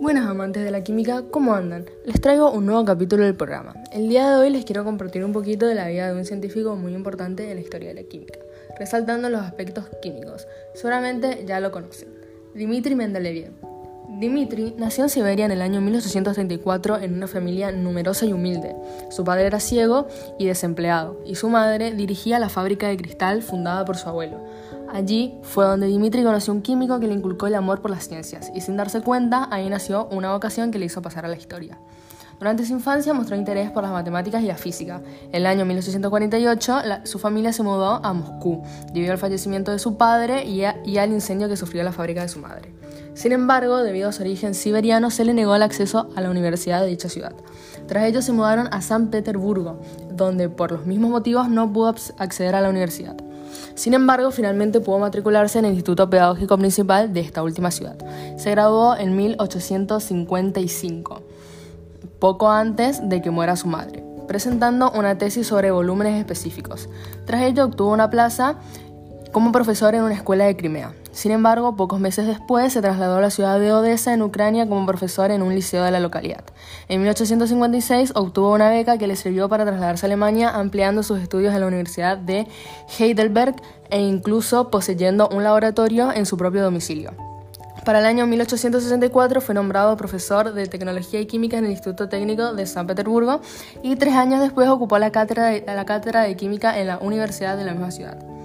Buenas amantes de la química, ¿cómo andan? Les traigo un nuevo capítulo del programa. El día de hoy les quiero compartir un poquito de la vida de un científico muy importante en la historia de la química, resaltando los aspectos químicos. Seguramente ya lo conocen. Dmitri Mendeleev. Dmitri nació en Siberia en el año 1834 en una familia numerosa y humilde. Su padre era ciego y desempleado, y su madre dirigía la fábrica de cristal fundada por su abuelo. Allí fue donde Dimitri conoció un químico que le inculcó el amor por las ciencias y sin darse cuenta ahí nació una vocación que le hizo pasar a la historia. Durante su infancia mostró interés por las matemáticas y la física. En el año 1848 su familia se mudó a Moscú debido al fallecimiento de su padre y al incendio que sufrió la fábrica de su madre. Sin embargo, debido a su origen siberiano, se le negó el acceso a la universidad de dicha ciudad. Tras ello se mudaron a San Petersburgo, donde por los mismos motivos no pudo acceder a la universidad. Sin embargo, finalmente pudo matricularse en el Instituto Pedagógico Principal de esta última ciudad. Se graduó en 1855, poco antes de que muera su madre, presentando una tesis sobre volúmenes específicos. Tras ello obtuvo una plaza como profesor en una escuela de Crimea. Sin embargo, pocos meses después se trasladó a la ciudad de Odessa, en Ucrania, como profesor en un liceo de la localidad. En 1856 obtuvo una beca que le sirvió para trasladarse a Alemania, ampliando sus estudios en la Universidad de Heidelberg e incluso poseyendo un laboratorio en su propio domicilio. Para el año 1864 fue nombrado profesor de Tecnología y Química en el Instituto Técnico de San Petersburgo y tres años después ocupó la cátedra la cátedra de Química en la Universidad de la misma ciudad.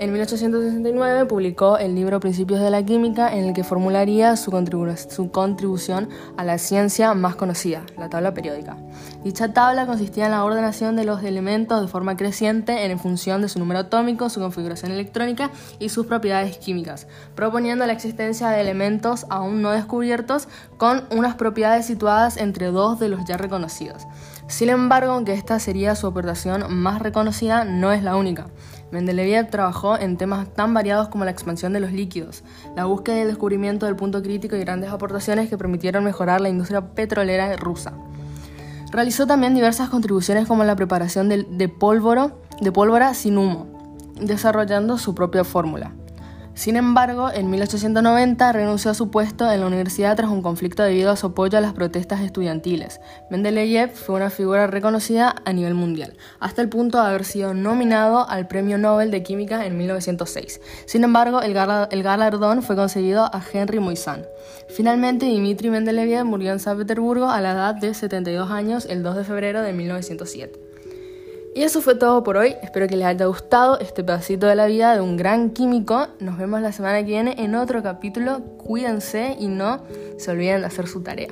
En 1869 publicó el libro Principios de la Química en el que formularía su, contribución a la ciencia más conocida, la tabla periódica. Dicha tabla consistía en la ordenación de los elementos de forma creciente en función de su número atómico, su configuración electrónica y sus propiedades químicas, proponiendo la existencia de elementos aún no descubiertos con unas propiedades situadas entre dos de los ya reconocidos. Sin embargo, aunque esta sería su aportación más reconocida, no es la única. Mendeleev trabajó en temas tan variados como la expansión de los líquidos, la búsqueda y el descubrimiento del punto crítico y grandes aportaciones que permitieron mejorar la industria petrolera rusa. Realizó también diversas contribuciones como la preparación de, de pólvora sin humo, desarrollando su propia fórmula. Sin embargo, en 1890 renunció a su puesto en la universidad tras un conflicto debido a su apoyo a las protestas estudiantiles. Mendeleev fue una figura reconocida a nivel mundial, hasta el punto de haber sido nominado al Premio Nobel de Química en 1906. Sin embargo, el, galardón fue concedido a Henry Moissan. Finalmente, Dmitri Mendeleev murió en San Petersburgo a la edad de 72 años el 2 de febrero de 1907. Y eso fue todo por hoy. Espero que les haya gustado este pedacito de la vida de un gran químico. Nos vemos la semana que viene en otro capítulo. Cuídense y no se olviden de hacer su tarea.